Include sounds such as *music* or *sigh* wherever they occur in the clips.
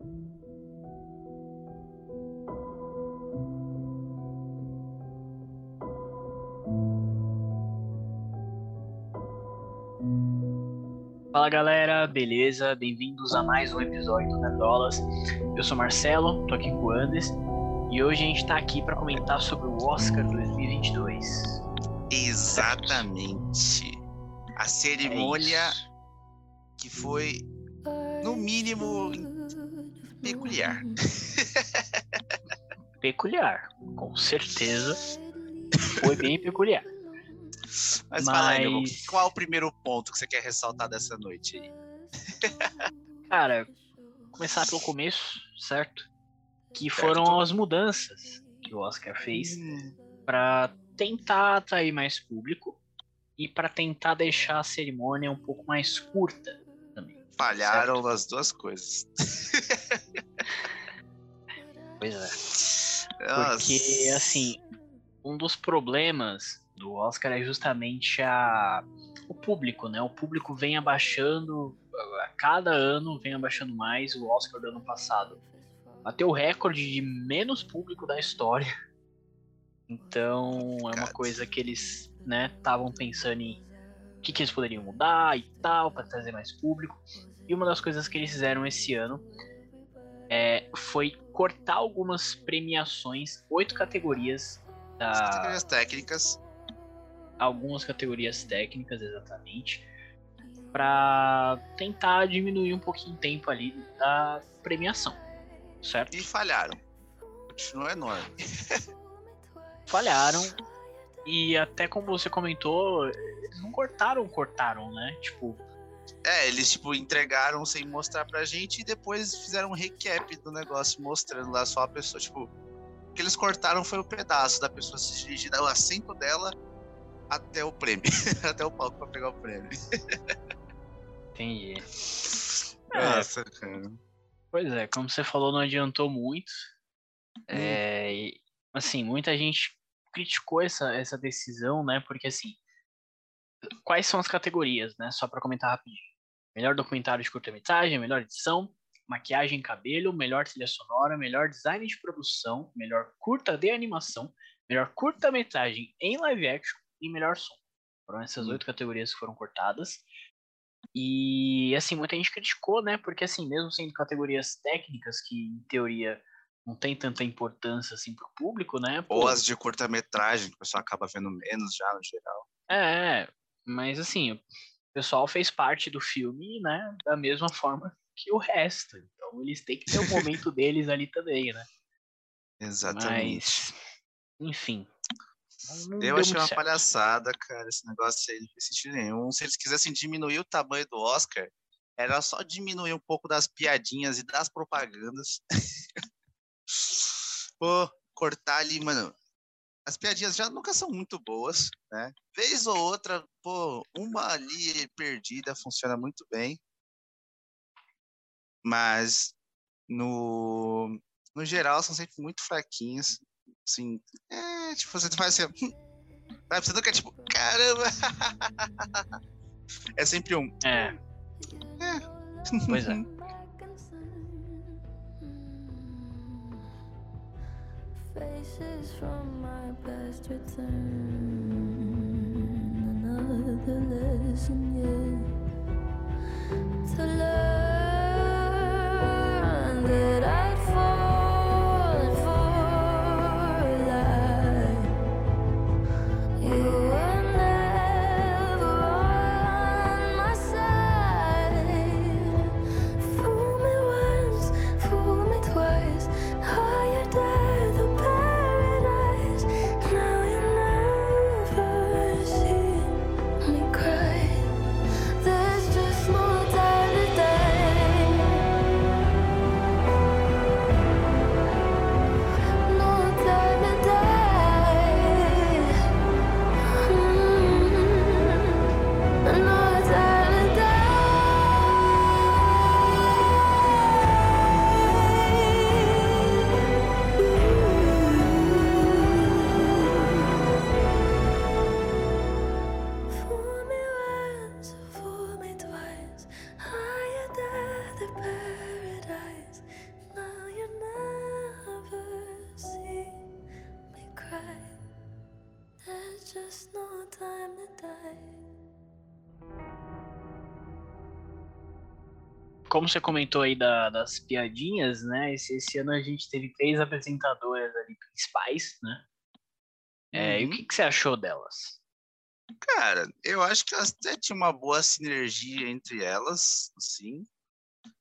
Fala galera, beleza? Bem-vindos a mais um episódio do Nerdolas. Eu sou Marcelo, tô aqui com o Andes e hoje a gente tá aqui para comentar sobre o Oscar 2022. Exatamente. A cerimônia É que foi, no mínimo, peculiar. Peculiar, com certeza. Foi bem peculiar. Mas, fala aí, meu, Mas- qual é o primeiro ponto que você quer ressaltar dessa noite aí? *laughs* Cara, começar pelo começo, certo? Que Certo. foram as mudanças que o Oscar fez para tentar atrair mais público e para tentar deixar a cerimônia um pouco mais curta Falharam nas duas coisas. *laughs* Pois é. Nossa. Porque, assim, um dos problemas do Oscar é justamente a... o público, né? O público vem abaixando, a cada ano vem abaixando mais. O Oscar do ano passado bateu o recorde de menos público da história. Então, é uma coisa que eles, né, estavam pensando em que, que eles poderiam mudar e tal, para trazer mais público. E uma das coisas que eles fizeram esse ano é, foi cortar algumas premiações, oito categorias da, As categorias técnicas. algumas categorias técnicas exatamente para tentar diminuir um pouquinho o tempo ali da premiação, certo? E falharam. Continua enorme. *laughs* Falharam e até como você comentou, eles não cortaram, cortaram, né? Tipo, É, eles, tipo, entregaram sem mostrar pra gente e depois fizeram um recap do negócio, mostrando lá só a pessoa. Tipo, o que eles cortaram foi o pedaço da pessoa se dirigir do assento dela até o prêmio. *laughs* até o palco pra pegar o prêmio. entendi. É. Nossa, cara. Pois é, como você falou, não adiantou muito. É, e, assim, muita gente criticou essa, essa decisão, né? Porque assim, quais são as categorias, né? Só para comentar rapidinho. Melhor documentário de curta-metragem, melhor edição, maquiagem e cabelo, melhor trilha sonora, melhor design de produção, melhor curta de animação, melhor curta-metragem em live action e melhor som. Foram essas Hum. oito categorias que foram cortadas. E assim, muita gente criticou, né? Porque assim, mesmo sendo categorias técnicas que em teoria não tem tanta importância assim pro público, né? Pô, Ou as de curta-metragem, que o pessoal acaba vendo menos já no geral. É, mas assim, o pessoal fez parte do filme, né? Da mesma forma que o resto. Então eles têm que ter o momento *laughs* deles ali também, né? Exatamente. Mas, enfim. Eu achei uma certo. palhaçada, cara, esse negócio aí não fez sentido nenhum. Se eles quisessem diminuir o tamanho do Oscar, era só diminuir um pouco das piadinhas e das propagandas. *laughs* Pô, cortar ali, mano. As piadinhas já nunca são muito boas, né? Vez ou outra, pô, uma ali perdida funciona muito bem. Mas no, no geral são sempre muito fraquinhas. Assim, é, tipo, você faz assim, ó, Vai, você nunca, tipo, caramba! *laughs* É sempre um. É, pois é. *laughs* Faces from my past return. Another lesson yet to learn como você comentou aí da- das piadinhas, né? Esse, esse ano a gente teve três apresentadoras ali principais, né? É, E o Uhum. que, que você achou delas? Cara, eu acho que elas até tinham uma boa sinergia entre elas, sim.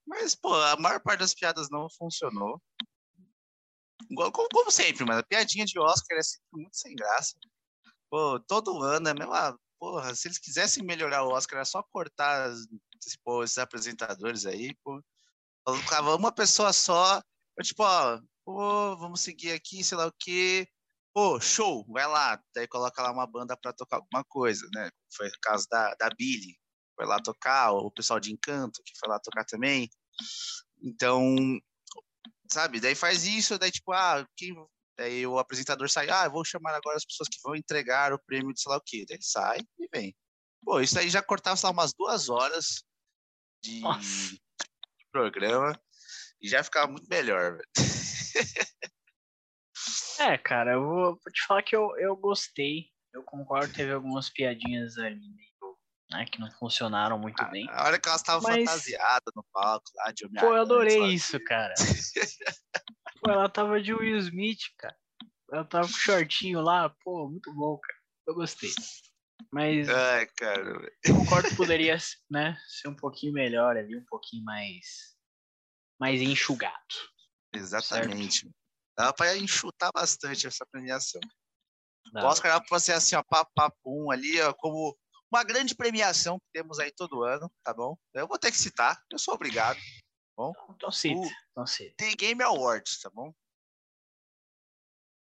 Mas, pô, a maior parte das piadas não funcionou. Igual- Como, como sempre, mas a piadinha de Oscar é sempre muito sem graça. Pô, todo ano é a mesma. Porra, se eles quisessem melhorar o Oscar, era só cortar as- esse- pô, esses apresentadores aí, pô. Colocava uma pessoa só, eu, tipo, ó, pô, vamos seguir aqui, sei lá o quê. Pô, show, vai lá. Daí coloca lá uma banda pra tocar alguma coisa, né? Foi o caso da, da Billy, foi lá tocar, o pessoal de Encanto, que foi lá tocar também. Então, sabe, daí faz isso, daí tipo, ah, quem... Daí o apresentador sai, ah, vou chamar agora as pessoas que vão entregar o prêmio de sei lá o quê. Daí sai e vem. Pô, isso aí já cortava, sei lá, umas duas horas de, de programa e já ficava muito melhor, velho. É, cara, eu vou, vou te falar que eu, eu gostei. Eu concordo, teve algumas piadinhas ali né, que não funcionaram muito bem. A hora que elas estavam Mas- fantasiadas no palco lá de Pô, eu adorei isso, cara. *laughs* Pô, ela tava de Will Smith, cara. Ela tava com shortinho lá, pô, muito bom, cara. Eu gostei. Mas Ai, cara. concordo que poderia, *laughs* né, ser um pouquinho melhor ali, um pouquinho mais mais enxugado. Exatamente. Dava pra enxutar bastante essa premiação. Dava. O Oscar era pra ser assim, ó, papapum ali, ó, como uma grande premiação que temos aí todo ano, tá bom? Eu vou ter que citar, eu sou obrigado. Então cita, O- então cita. The Game Awards, tá bom?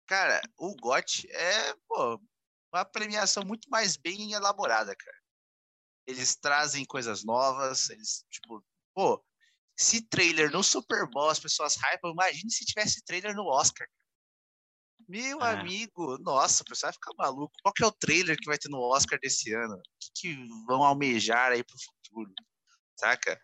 Cara, o GOT é, pô, uma premiação muito mais bem elaborada, cara. Eles trazem coisas novas, eles, tipo, pô, se trailer no Super Bowl as pessoas hypam, imagine se tivesse trailer no Oscar. Meu É. amigo, nossa, o pessoal vai ficar maluco. Qual que é o trailer que vai ter no Oscar desse ano? O que, que vão almejar aí pro futuro? Saca?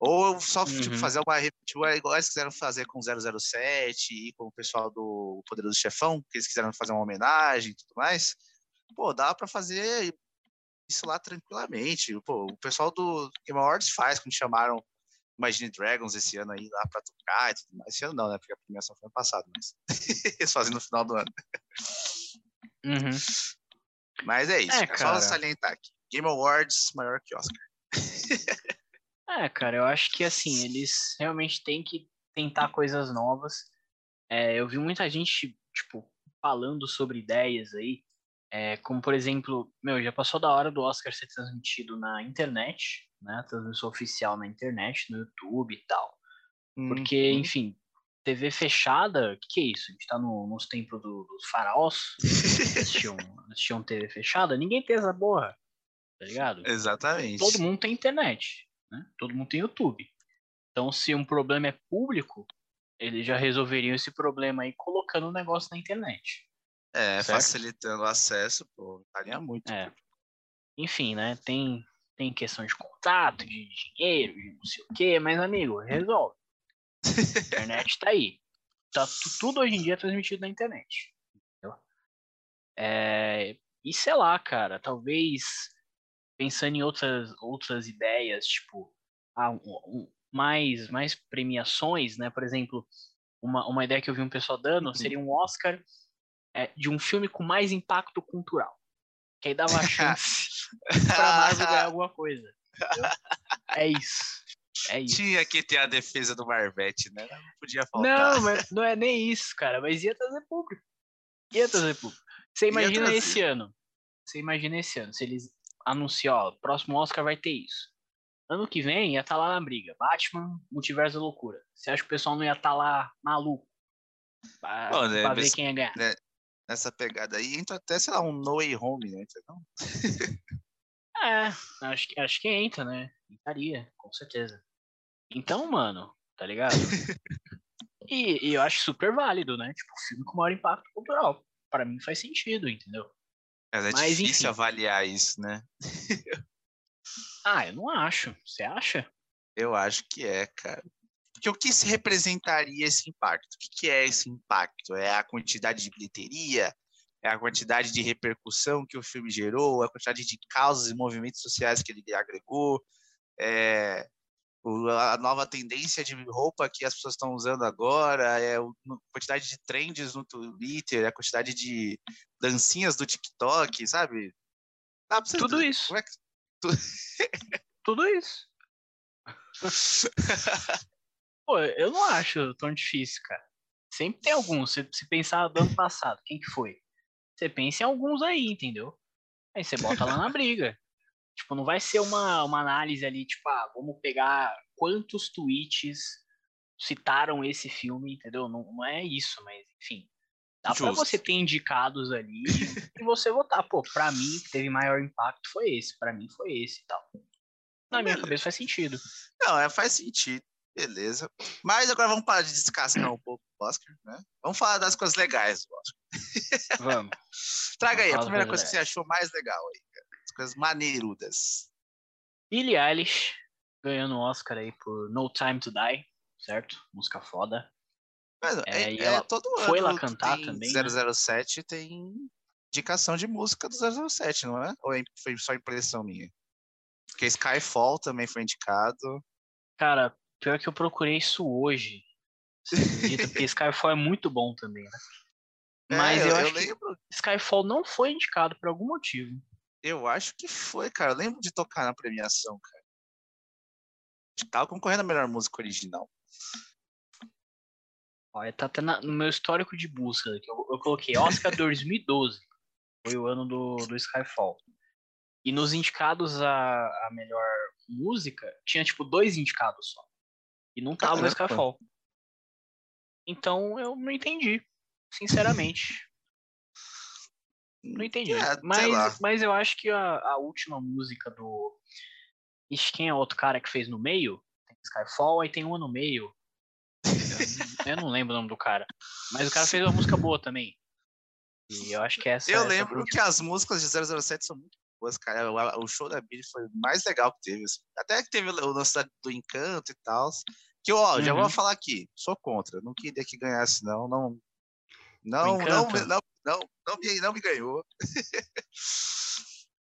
Ou só tipo, Uhum. fazer uma. Tipo, é igual eles quiseram fazer com 007 e com o pessoal do Poderoso Chefão, que eles quiseram fazer uma homenagem e tudo mais. Pô, dá pra fazer isso lá tranquilamente. Pô, o pessoal do Game Awards faz, quando chamaram Imagine Dragons esse ano aí lá pra tocar e tudo mais. Esse ano não, né? Porque a premiação foi ano passado, mas *laughs* eles fazem no final do ano. Uhum. Mas é isso, É, é, só salientar aqui. Game Awards maior que Oscar. *laughs* É, cara, eu acho que assim, eles realmente têm que tentar coisas novas. É, eu vi muita gente, tipo, falando sobre ideias aí, é, como por exemplo, meu, já passou da hora do Oscar ser transmitido na internet, né? Transmissão oficial na internet, no YouTube e tal. Porque, Uhum. enfim, TV fechada, o que, que é isso? A gente tá no, nos tempos do- dos faraós, *laughs* assistiam, assistiam TV fechada, ninguém tem essa porra, tá ligado? Exatamente. todo mundo tem internet, né? Todo mundo tem YouTube. Então, se um problema é público, eles já resolveriam esse problema aí colocando o negócio na internet. É, certo? facilitando o acesso, pô, valia muito. É. Enfim, né? Tem, tem questão de contrato, de dinheiro, de não sei o quê, mas, amigo, resolve. A *laughs* internet tá aí. Tá tu- tudo hoje em dia é transmitido na internet. É, e sei lá, cara, talvez pensando em outras, outras ideias, tipo, ah, um- um- mais, mais premiações, né? Por exemplo, uma, uma ideia que eu vi um pessoal dando Uhum. seria um Oscar é, de um filme com mais impacto cultural. Que aí dava *laughs* chance pra Marvel ganhar alguma coisa. entendeu? *laughs* É isso. É isso. Tinha que ter a defesa do Marvete, né? Não podia faltar. Não, mas não é nem isso, cara. Mas ia trazer público. Ia trazer público. Você imagina esse ano. Você imagina esse ano. Se eles anunciam, ó, próximo Oscar vai ter isso. Ano que vem ia estar lá na briga. Batman, Multiverso da Loucura. Você acha que o pessoal não ia estar lá maluco? Pra, Bom, né, pra ver mas- quem ia ganhar. Nessa pegada aí, entra até, sei lá, um No Way Home, né? Entendeu? É, acho que, acho que entra, né? Entraria, com certeza. Então, mano, tá ligado? *laughs* E, e eu acho super válido, né? Tipo, filme com maior impacto cultural. Pra mim faz sentido, entendeu? Mas é Mas, difícil enfim. avaliar isso, né? Ah, eu não acho. Você acha? Eu acho que é, cara. Porque o que se representaria esse impacto? O que, que é esse impacto? É a quantidade de bilheteria? É a quantidade de repercussão que o filme gerou? É a quantidade de causas e movimentos sociais que ele agregou? É, a nova tendência de roupa que as pessoas estão usando agora, é a quantidade de trends no Twitter, a quantidade de dancinhas do TikTok, sabe? Você- Tudo isso. É que- Tudo isso. *laughs* Pô, eu não acho tão difícil, cara. Sempre tem alguns. Se, se pensar do ano passado, quem que foi? Você pensa em alguns aí, entendeu? Aí você bota lá na briga. Tipo, não vai ser uma, uma análise ali, tipo, ah, vamos pegar quantos tweets citaram esse filme, entendeu? Não, não é isso, mas enfim. Dá pra Justo. você ter indicados ali e você votar. Pô, pra mim, que teve maior impacto foi esse. Pra mim foi esse e tal. Na minha Beleza. cabeça faz sentido. Não, é, faz sentido. Beleza. Mas agora vamos parar de descascar um pouco o Oscar, né? Vamos falar das coisas legais do Oscar. Vamos. *laughs* Traga aí, a primeira coisa que você achou mais legal aí, cara. As coisas maneirudas. Billie Eilish ganhando o Oscar aí por No Time to Die, certo? Música foda. Mas É, é, é ela todo foi ano lá cantar tem também, né? 007 tem indicação de música do 007, não é? Ou é- foi só impressão minha? Porque Skyfall também foi indicado. Cara, pior que eu procurei isso hoje. Você acredita? Porque *laughs* Skyfall é muito bom também, né? Mas É, eu, eu, acho que lembro, Skyfall não foi indicado por algum motivo. eu acho que foi, cara. Eu lembro de tocar na premiação, cara. Tava concorrendo a melhor música original. Olha, tá até na- no meu histórico de busca. Que eu, eu coloquei Oscar *laughs* 2012. Foi o ano do, do Skyfall. E nos indicados a, a melhor música, tinha tipo dois indicados só. E não tava no. Skyfall. Então eu não entendi. Sinceramente. Não entendi. É, mas, mas eu acho que a, a última música do. Ixi, quem é o outro cara que fez no meio? Tem Skyfall, aí tem uma no meio. Eu, eu não lembro o nome do cara. Mas o cara fez uma música boa também. E eu acho que essa. Eu essa lembro que as músicas de 007 são muito boas, cara. O, o show da Billy foi o mais legal que teve. assim. Até que teve o lance do encanto e tal. Que, ó, já Uhum. vou falar aqui. Sou contra. Não queria que ganhasse, não. Não, não, não, não, não, não, me, não me ganhou. *laughs*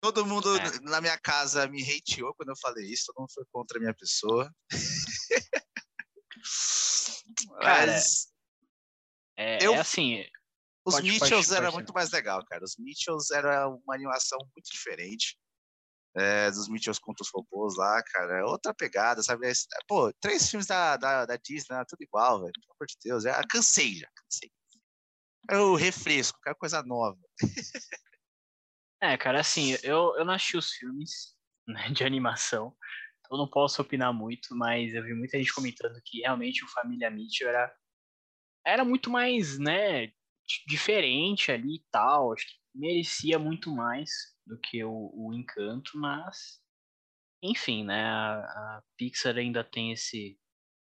Todo mundo É. na minha casa me hateou quando eu falei isso. Todo mundo foi contra a minha pessoa. *laughs* Cara, Mas É, eu- é assim. Os pode- pode- Mitchells pode era ser. muito mais legal, cara. Os Mitchells era uma animação muito diferente. É, dos Mitchells contra os robôs lá, cara. É outra pegada, sabe? É- Pô, três filmes da, da, da Disney, né? tudo igual, velho. Pelo amor de Deus. Já cansei, já cansei. Quero refresco, quero coisa nova. *laughs* É, cara, assim, eu, eu não assisti os filmes *laughs* né, de animação. então Eu não posso opinar muito, mas eu vi muita gente comentando que realmente o Família Mitchell era, era muito mais, né, diferente ali e tal. Acho que merecia muito mais do que o, o Encanto, mas. Enfim, né? A, a Pixar ainda tem esse.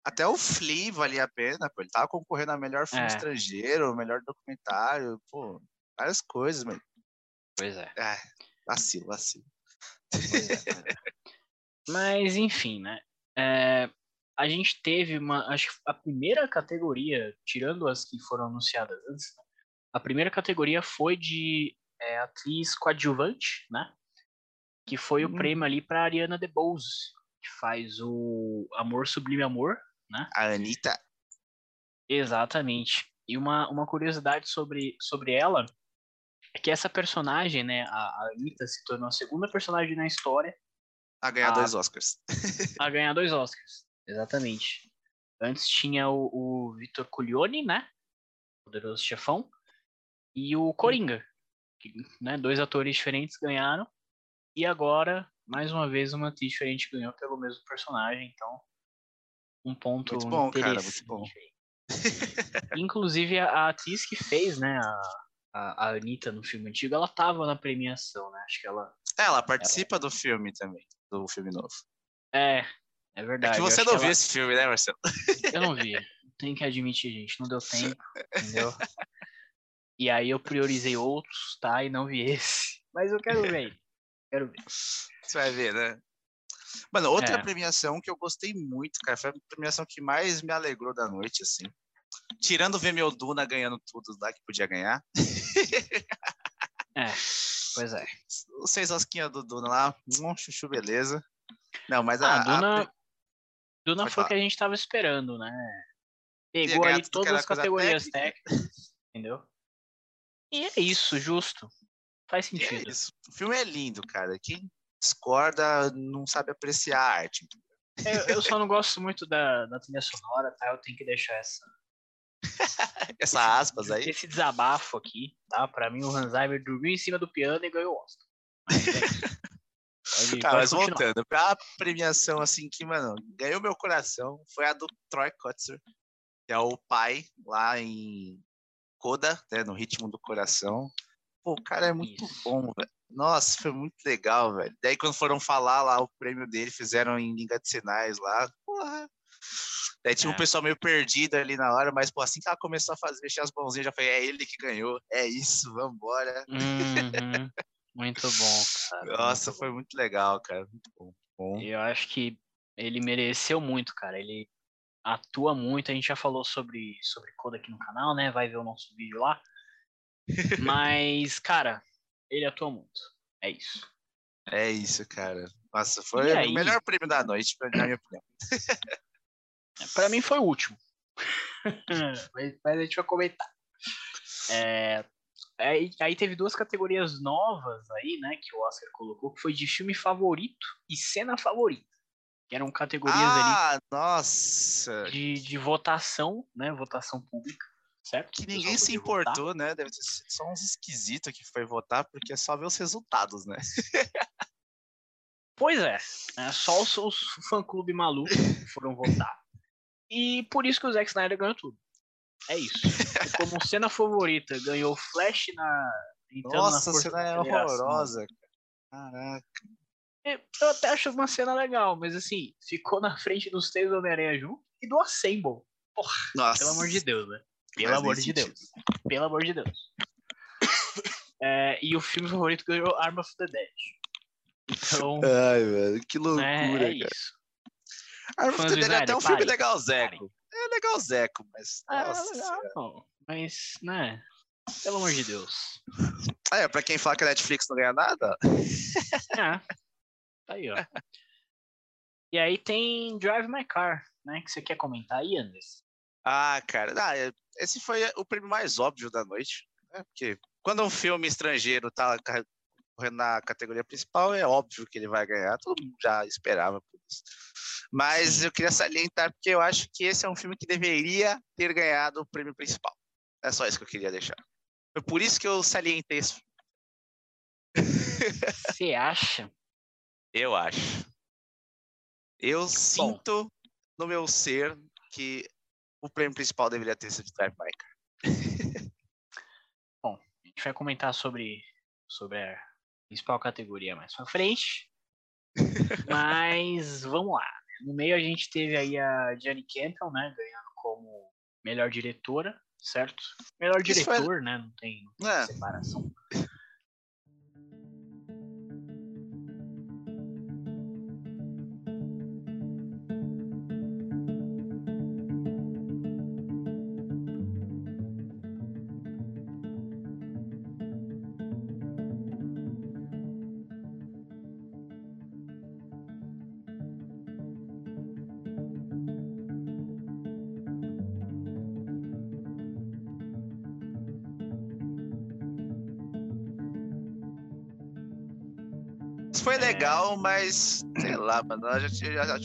Até o Flea valia a pena, pô. Ele tava concorrendo a melhor filme É. estrangeiro, melhor documentário, pô. Várias coisas, mas. Pois é. Ah, vacilo, vacilo. É, é. *laughs* Mas, enfim, né? É, a gente teve uma. Acho que a primeira categoria, tirando as que foram anunciadas antes, né, a primeira categoria foi de é, atriz coadjuvante, né? Que foi o Hum. prêmio ali para Ariana DeBose, que faz o Amor Sublime Amor. A Anitta. Exatamente. E uma, uma curiosidade sobre, sobre ela é que essa personagem, né, a, a Anitta se tornou a segunda personagem na história A ganhar Ah. dois Oscars. *laughs* a ganhar dois Oscars. Exatamente. Antes tinha o, o Vitor Coglione, né? Poderoso Chefão. E o Coringa. Que, né, dois atores diferentes ganharam. E agora, mais uma vez, uma atriz diferente ganhou pelo mesmo personagem. Então, um ponto Muito bom, cara, muito interessante bom. *laughs* Inclusive, a, a atriz que fez, né, a, a, a Anitta no filme antigo, ela tava na premiação, né? Acho que ela. É, Ela participa do filme também, do filme novo. É, é É verdade. que eu você não que viu ela- esse filme, né, Marcelo? Eu não vi. Tem que admitir, gente. Não deu *laughs* tempo, entendeu? E aí eu priorizei outros, tá? E não vi esse. *laughs* Mas eu quero ver. Quero ver. Você vai ver, né? Mano, outra É. premiação que eu gostei muito, cara, foi a premiação que mais me alegrou da noite, assim. Tirando ver meu Duna ganhando tudo lá que podia ganhar. É, pois é. Os seis osquinhas do Duna lá, um chuchu, beleza. Não, mas a, Ah, a Duna. Duna Pode foi o que a gente tava esperando, né? Pegou que todas as categorias técnica. técnicas, entendeu? E é isso, justo. Faz é sentido. isso. O filme é lindo, cara. Quem discorda não sabe apreciar a arte. Eu, eu só não gosto muito da, da trilha sonora, tá? Eu tenho que deixar essa, *laughs* Essa aspas aí. esse desabafo aqui, tá? Pra mim, o Hans Zimmer dormiu em cima do piano e ganhou o Oscar. Mas é. *laughs* Pode, Tá, mas continuar. voltando, pra premiação assim que, mano, ganhou meu coração foi a do Troy Kotzer, que é o pai lá em Coda, né, no ritmo do coração. Pô, o cara é muito Isso. bom, velho. Nossa, foi muito legal, velho. Daí quando foram falar lá o prêmio dele, fizeram em língua de sinais lá. Porra. Daí tinha um É. pessoal meio perdido ali na hora, mas pô, assim que ela começou a fazer, mexer as mãozinhas, já foi, é ele que ganhou, é isso, vambora. Uhum. Muito bom, cara. Nossa, muito foi bom. muito legal, cara. Muito bom. bom. Eu acho que ele mereceu muito, cara. Ele atua muito. A gente já falou sobre, sobre Coda aqui no canal, né? Vai ver o nosso vídeo lá. Mas, *laughs* cara, ele atua muito. É isso. É isso, cara. Nossa, foi E o aí? melhor prêmio da noite, na minha opinião. Pra mim foi o último. *laughs* mas, mas a gente vai comentar. É, aí, aí teve duas categorias novas aí, né? Que o Oscar colocou, que foi de filme favorito e cena favorita. Que eram categorias ali Ah, nossa! de, de votação, né? Votação pública, certo? Que ninguém se podia votar. importou, né? Deve ter sido só uns esquisitos que foi votar, porque é só ver os resultados, né? Pois é, é só os, os fã-clube maluco foram votar. E por isso que o Zack Snyder ganhou tudo. É isso. Como cena favorita, ganhou Flash na. entrando na Nossa, a Força cena é horrorosa. cara. Caraca. É, Eu até acho uma cena legal, mas assim, ficou na frente dos três Homem-Aranha junto e do Assemble. Nossa. Pelo amor de Deus, né? Pelo Faz amor de sentido. Deus. Pelo amor de Deus. É, e o filme favorito ganhou Arm of the Dead. Então, Ai, velho, que loucura, né, é cara. isso. Fãs of the Dead é até um filme parem, legalzeco. É legalzeco, mas. Ah, Nossa. legal, não. Mas, né? Pelo amor de Deus. É, pra quem fala que a Netflix não ganha nada, É. Tá aí, ó. E aí tem Drive My Car, né? Que você quer comentar aí, Anderson? Ah, cara, ah, é- esse foi o prêmio mais óbvio da noite. Né? Porque quando um filme estrangeiro tá correndo na categoria principal, é óbvio que ele vai ganhar. Todo mundo já esperava por isso. Mas eu queria salientar porque eu acho que esse é um filme que deveria ter ganhado o prêmio principal. É só isso que eu queria deixar. Foi por isso que eu salientei esse filme. Você acha? Eu acho. Eu sinto no meu ser que o prêmio principal deveria ter sido Drive My Car. A gente vai comentar sobre, sobre a principal categoria mais pra frente. *laughs* Mas vamos lá. No meio a gente teve aí a Jenny Campbell, né? Ganhando como melhor diretora, certo? Melhor Isso foi- diretor, né? Não tem, não tem É. separação. Legal, mas sei lá, mano, já, já, já,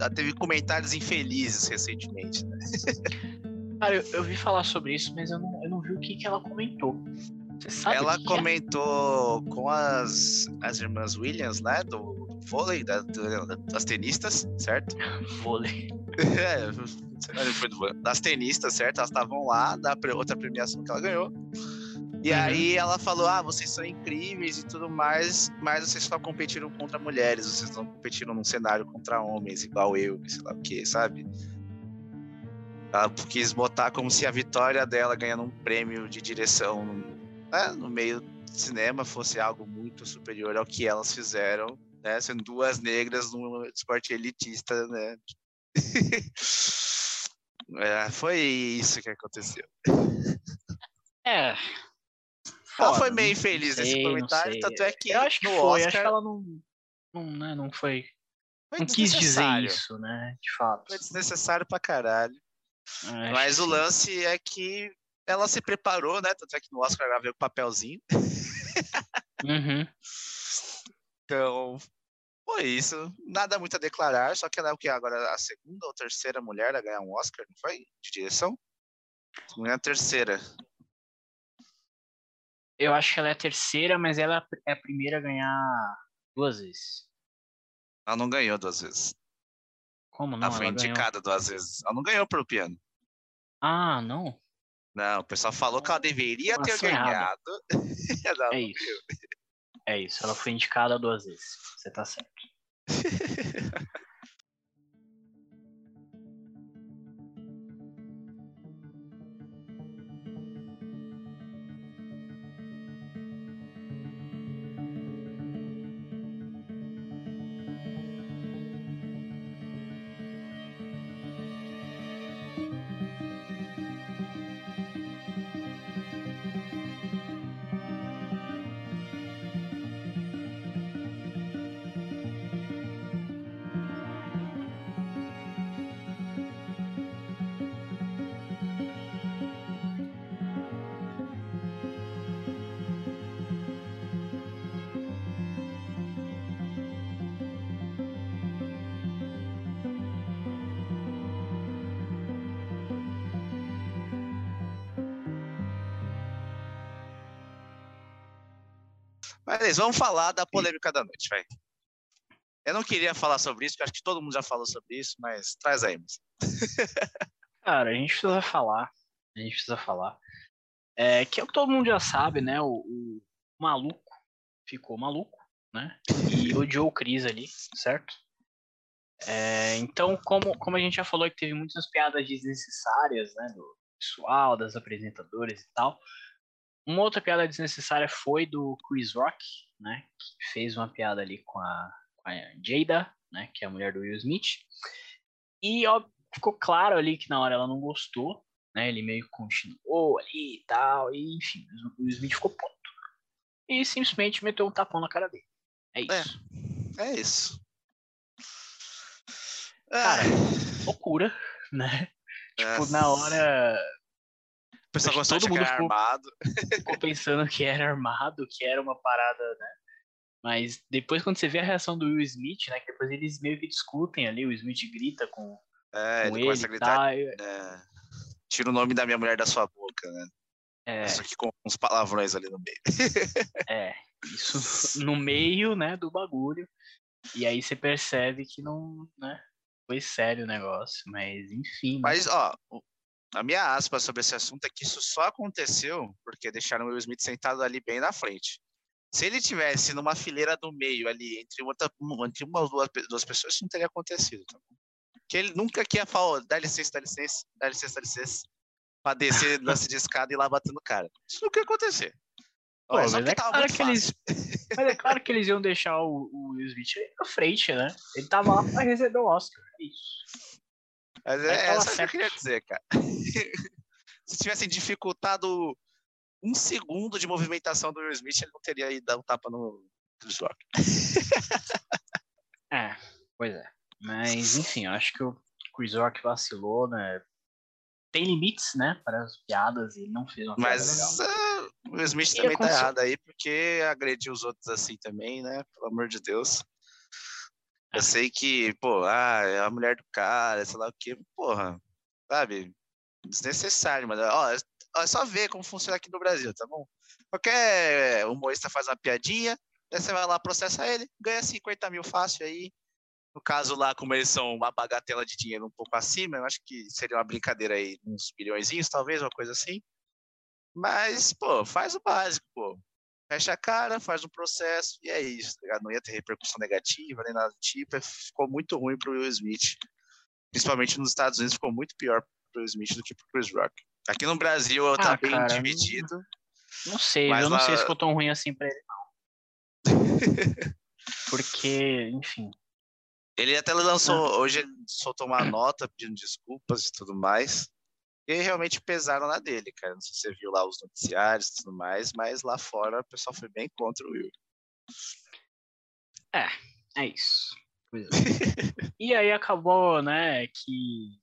já teve comentários infelizes recentemente. né? *laughs* Cara, eu, eu vi falar sobre isso, mas eu não, eu não vi o que, que ela comentou. Você sabe? o Ela que que é? comentou com as, as irmãs Williams, né, do vôlei, da- do- das tenistas, certo? *laughs* Vôlei. *laughs* É, foi do- das tenistas, certo? Elas estavam lá da outra premiação que ela ganhou. E Uhum. aí ela falou: Ah, vocês são incríveis e tudo mais, mas vocês só competiram contra mulheres, vocês não competiram num cenário contra homens, igual eu, sei lá o que, sabe? Ela quis botar como se a vitória dela ganhando um prêmio de direção né, no meio do cinema fosse algo muito superior ao que elas fizeram, né? Sendo duas negras num esporte elitista, né? *laughs* É, foi isso que aconteceu. É. Ela Foda, foi meio infeliz nesse sei, comentário, tanto é que Eu acho que no foi, Oscar, acho que ela não. Não, né, não foi. Foi não quis dizer isso, né? De fato. Foi desnecessário pra caralho. É, Mas o sim. lance é que ela se preparou, né? Tanto é que no Oscar ela veio com papelzinho. Uhum. Então, foi isso. Nada muito a declarar, só que ela é o que agora a segunda ou terceira mulher a ganhar um Oscar, não foi? De direção? Não engano, a terceira. Eu acho que ela é a terceira, mas ela é a primeira a ganhar duas vezes. Ela não ganhou duas vezes. Como não? ela foi Ela ganhou. indicada duas vezes. Ela não ganhou pelo piano. Ah, não. Não, o pessoal falou que ela deveria ter ganhado. *laughs* É isso. É isso. Ela foi indicada duas vezes. Você tá certo. *laughs* Mas vamos falar da polêmica da noite, vai. Eu não queria falar sobre isso, porque acho que todo mundo já falou sobre isso, mas traz aí. *laughs* Cara, a gente precisa falar. A gente precisa falar. É, que é o que todo mundo já sabe, né? O, o maluco ficou maluco, né? E *laughs* odiou o Chris ali, certo? É, então, como, como a gente já falou que teve muitas piadas desnecessárias, né? Do pessoal, das apresentadoras e tal. Uma outra piada desnecessária foi do Chris Rock, né? Que fez uma piada ali com a, com a Jada, né? Que é a mulher do Will Smith. E ó, ficou claro ali que na hora ela não gostou, né? Ele meio continuou ali e tal, e enfim, o Will Smith ficou puto. E simplesmente meteu um tapão na cara dele. É isso. É isso. Cara, Ah, loucura, né? Tipo, é. na hora pessoal gostou todo mundo ficou- armado. *laughs* ficou pensando que era armado, que era uma parada, né? Mas depois quando você vê a reação do Will Smith, né? Que depois eles meio que discutem ali, o Smith grita com, É, com ele ele começa a gritar. e- é, Tira o nome da minha mulher da sua boca, né? É, Só que com uns palavrões ali no meio. *laughs* É, isso no meio, né, do bagulho. E aí você percebe que não, né, foi sério o negócio, mas enfim. né? Mas, ó, a minha aspa sobre esse assunto é que isso só aconteceu porque deixaram o Will Smith sentado ali bem na frente. Se ele tivesse numa fileira do meio ali, entre, outra, entre uma ou duas, duas pessoas, isso não teria acontecido. Tá? Que ele nunca que ia falar, dá licença, dá licença, dá licença, dá licença, pra descer, *laughs* lance de escada e ir lá batendo cara. Isso nunca ia acontecer. Pô, só mas é claro que eles-. *laughs* Mas é claro que eles iam deixar o, o Will Smith na frente, né? Ele tava lá pra receber o Oscar. É isso. Mas é, é só isso que eu queria dizer, cara. *laughs* Se tivessem dificultado um segundo de movimentação do Will Smith, ele não teria ido dar um tapa no Chris Rock. É, pois é. Mas enfim, eu acho que o Chris Rock vacilou, né? Tem limites, né, para as piadas e não fez uma piada legal. Mas ah, o Will Smith E também tá errado aí, porque agrediu os outros assim também, né? Pelo amor de Deus. Eu sei que, pô, ah, é a mulher do cara, sei lá o quê, porra, sabe? Desnecessário, mas ó, é- só ver como funciona aqui no Brasil, tá bom? Qualquer humorista faz uma piadinha, aí você vai lá, processa ele, ganha 50 mil fácil aí. No caso lá, como eles são uma bagatela de dinheiro um pouco acima, eu acho que seria uma brincadeira aí, uns bilhõezinhos, talvez, uma coisa assim. Mas, pô, faz o básico, pô. Fecha a cara, faz um processo e é isso, tá? Não ia ter repercussão negativa nem nada do tipo. é- Ficou muito ruim pro Will Smith. Principalmente nos Estados Unidos, ficou muito pior pro Will Smith do que pro Chris Rock. Aqui no Brasil tá Ah, bem cara, dividido. Não sei, eu não sei lá- se ficou tão ruim assim pra ele, não. *laughs* Porque, enfim. Ele até lançou, hoje ele soltou uma nota pedindo desculpas e tudo mais. E realmente pesaram na dele, cara. Não sei se você viu lá os noticiários e tudo mais, mas lá fora o pessoal foi bem contra o Will. É isso. Pois é. *laughs* e aí acabou, né, que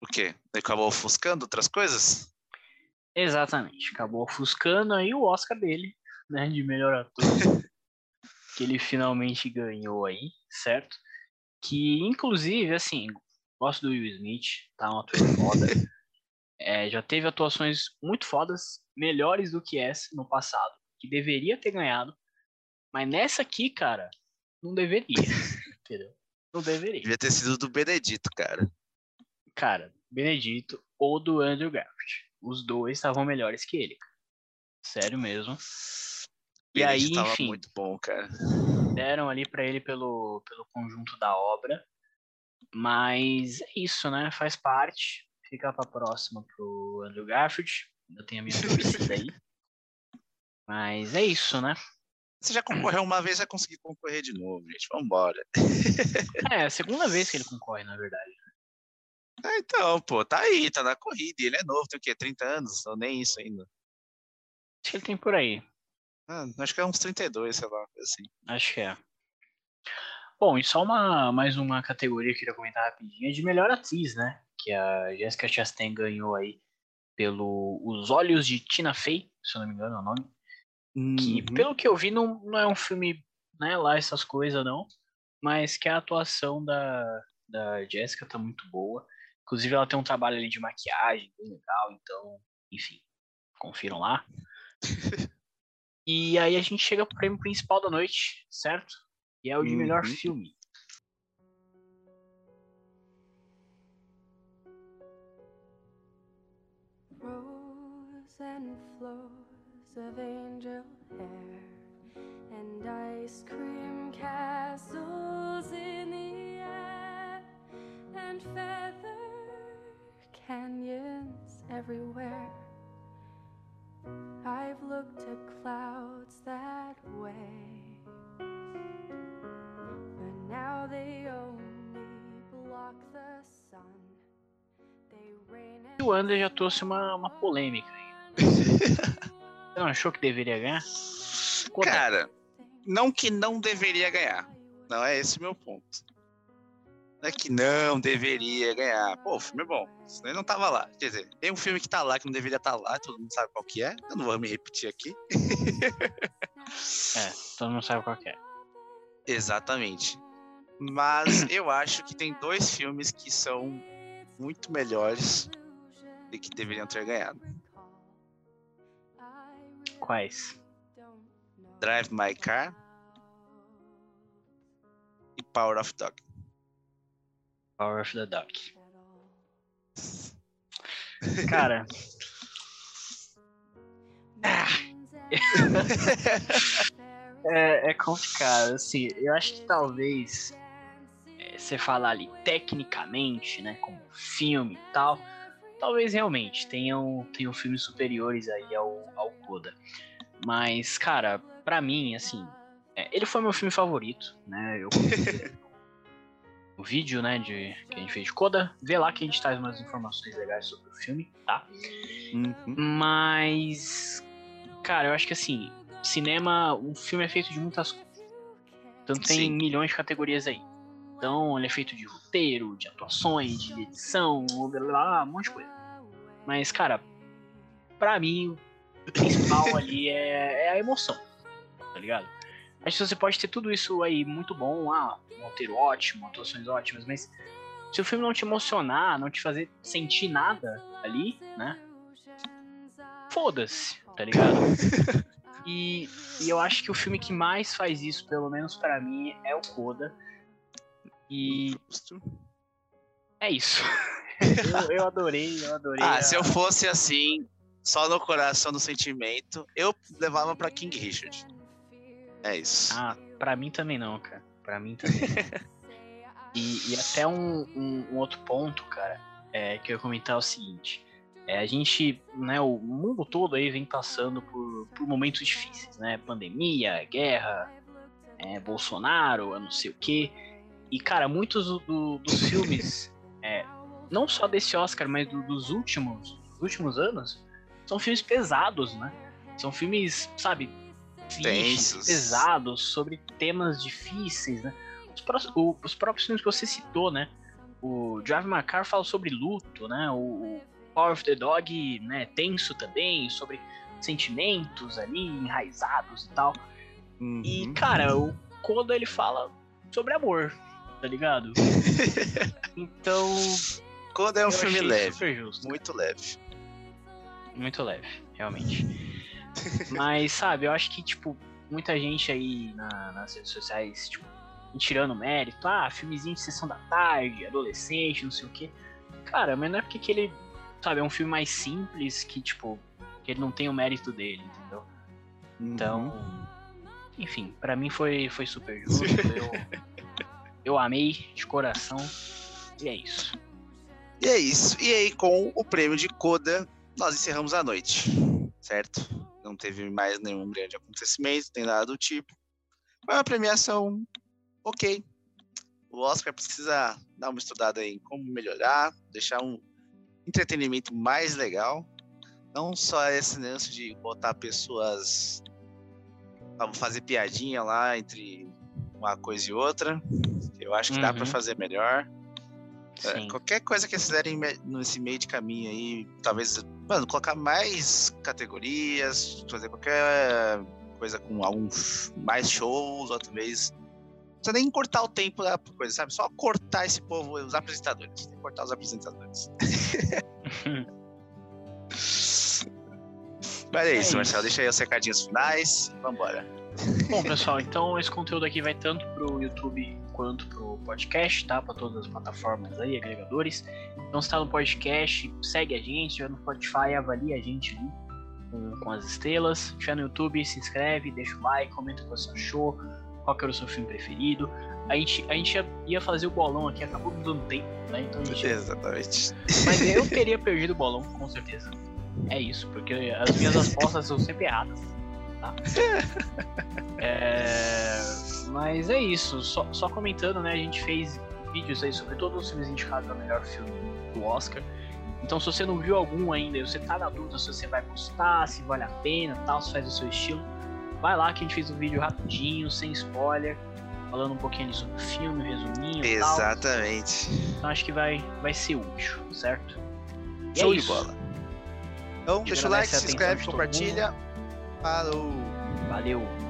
O quê? Ele acabou ofuscando outras coisas? Exatamente. Acabou ofuscando aí o Oscar dele, né? De melhor ator. *laughs* que ele finalmente ganhou aí, certo? Que, inclusive, assim, gosto do Will Smith, tá? Um ator foda. *laughs* É, já teve atuações muito fodas, melhores do que essa no passado, que deveria ter ganhado. Mas nessa aqui, cara, não deveria. *laughs* entendeu? Não deveria. Devia ter sido do Benedito, cara. Cara, Benedito ou do Andrew Garfield. Os dois estavam melhores que ele. cara. Sério mesmo. E aí, enfim. muito bom, cara. deram ali pra ele pelo, pelo conjunto da obra. Mas é isso, né? Faz parte. Fica pra próxima pro Andrew Garfield. Ainda tem a minha torcida aí. *laughs* Mas é isso, né? Você já concorreu uma vez, vai conseguir concorrer de novo, gente. Vambora. *laughs* É, a segunda vez que ele *laughs* concorre, na verdade. Ah, então, pô, tá aí, tá na corrida. Ele é novo, tem o quê? 30 anos? Ou nem isso ainda. Acho que ele tem por aí. Ah, acho que é uns 32, sei lá, assim. Acho que é. Bom, e só uma, mais uma categoria que eu queria comentar rapidinho, é de melhor atriz, né? Que a Jessica Chastain ganhou aí pelo Os Olhos de Tina Fey, se eu não me engano é o nome. Que, Uhum. pelo que eu vi, não, não é um filme, né, lá essas coisas, não. Mas que a atuação da, da Jessica tá muito boa. Inclusive, ela tem um trabalho ali de maquiagem bem legal, então, enfim, confiram lá. *laughs* e aí a gente chega pro prêmio principal da noite, certo? E é o de melhor Uhum. filme. And flows of angel hair and ice cream castles in the air and feather canyons everywhere. I've looked at clouds that way, but now they only block the sun. Já trouxe uma, uma polêmica não achou que deveria ganhar? Kodak. Cara, não que não deveria ganhar. Não é esse o meu ponto. Não é que não deveria ganhar. Pô, o filme é bom. Senão ele não tava lá. Quer dizer, tem um filme que tá lá que não deveria estar lá, todo mundo sabe qual que é. Eu não vou me repetir aqui. É, todo mundo sabe qual que é. Exatamente. Mas eu acho que tem dois filmes que são muito melhores e que deveriam ter ganhado. Quais? Drive My Car e Power of Dog. Power of the Dog. *laughs* Cara, *laughs* é, é complicado. Assim, eu acho que talvez é, você falar ali tecnicamente, né, como filme e tal, talvez realmente tenham, tenham filmes superiores aí ao, ao Coda. Mas, cara, pra mim, assim, é, ele foi meu filme favorito, né? Eu *laughs* o vídeo, né, de, que a gente fez de Coda, vê lá que a gente traz umas informações legais sobre o filme, tá? Uhum. Mas, cara, eu acho que assim, cinema, um filme é feito de muitas coisas. Tanto tem Sim. milhões de categorias aí. Então, ele é feito de roteiro, de atuações, de edição, blá, blá, um monte de coisa. Mas, cara, pra mim, o principal *laughs* ali é, é a emoção, tá ligado? Acho que você pode ter tudo isso aí muito bom, ah, um roteiro ótimo, atuações ótimas, mas se o filme não te emocionar, não te fazer sentir nada ali, né? Foda-se, tá ligado? *laughs* E, e eu acho que o filme que mais faz isso, pelo menos pra mim, é o Coda. E Justo. é isso. eu, eu adorei, eu adorei. Ah, a- se eu fosse assim, só no coração do sentimento, eu levava pra King Richard. É isso. Ah, pra mim também não, cara. Pra mim também não. *laughs* E, e até um, um- um outro ponto, cara, é, que eu ia comentar é o seguinte. É, a gente, né, o mundo todo aí vem passando por, por momentos difíceis, né? Pandemia, guerra, é, Bolsonaro, eu não sei o quê. E, cara, muitos do- do- dos filmes, *laughs* é, não só desse Oscar, mas do- dos últimos, dos últimos anos, são filmes pesados, né? São filmes, sabe, tristes, pesados, sobre temas difíceis, né? os, pró- o- os próprios filmes que você citou, né? O Drive My Car fala sobre luto, né? O Power of the Dog, né? Tenso também, sobre sentimentos ali enraizados e tal. E, Uhum. cara, o Koda ele fala sobre amor, tá ligado? *laughs* Então. Quando é um filme leve, justo. muito leve. Muito leve, realmente. Mas, sabe, eu acho que, tipo, muita gente aí na- nas redes sociais, tipo, tirando mérito, ah, filmezinho de sessão da tarde, adolescente, não sei o quê. Cara, mas não é porque que ele, sabe, é um filme mais simples que, tipo, que ele não tem o mérito dele, entendeu? Então, enfim, pra mim foi, foi super justo. eu, eu amei de coração. E é isso. E é isso. E aí, com o prêmio de Coda, nós encerramos a noite. Certo? Não teve mais nenhum grande acontecimento, nem nada do tipo. Foi uma premiação ok. O Oscar precisa dar uma estudada em como melhorar, deixar um entretenimento mais legal. Não só esse lance de botar pessoas fazer piadinha lá entre uma coisa e outra. Eu acho que dá para Uhum. fazer melhor. É, qualquer coisa que eles fizerem nesse meio de caminho aí, talvez, mano, colocar mais categorias, fazer qualquer coisa com alguns mais shows, outra vez. Não precisa nem cortar o tempo da coisa, sabe? Só cortar esse povo, os apresentadores. Tem que cortar os apresentadores. *laughs* Mas é É isso, isso. Marcelo. Deixa aí os recadinhos finais. Vambora. *laughs* Bom, pessoal, então esse conteúdo aqui vai tanto pro YouTube quanto pro podcast, tá? Pra todas as plataformas aí, agregadores. Então, se tá no podcast, segue a gente. Se tiver no Spotify, avalia a gente ali com, com as estrelas. Se tiver no YouTube, se inscreve, deixa o like, comenta o que você achou, qual que era o seu filme preferido. A gente, a gente ia, fazer o bolão aqui, acabou não dando tempo, né? Então gente Exatamente. Mas eu *laughs* teria perdido o bolão, com certeza. É isso, porque as minhas respostas são sempre erradas. Tá? *laughs* É, Mas é isso, só, só comentando, né? A gente fez vídeos aí sobre todos os filmes indicados ao melhor filme do Oscar. Então, se você não viu algum ainda e você tá na dúvida se você vai gostar, se vale a pena, tal, se faz o seu estilo, vai lá que a gente fez um vídeo rapidinho, sem spoiler, falando um pouquinho sobre o filme, resuminho e tal. Exatamente. Então acho que vai, vai ser útil, certo? E é Show de isso. bola. Então, deixa o like, se inscreve, de compartilha. Falou! Valeu!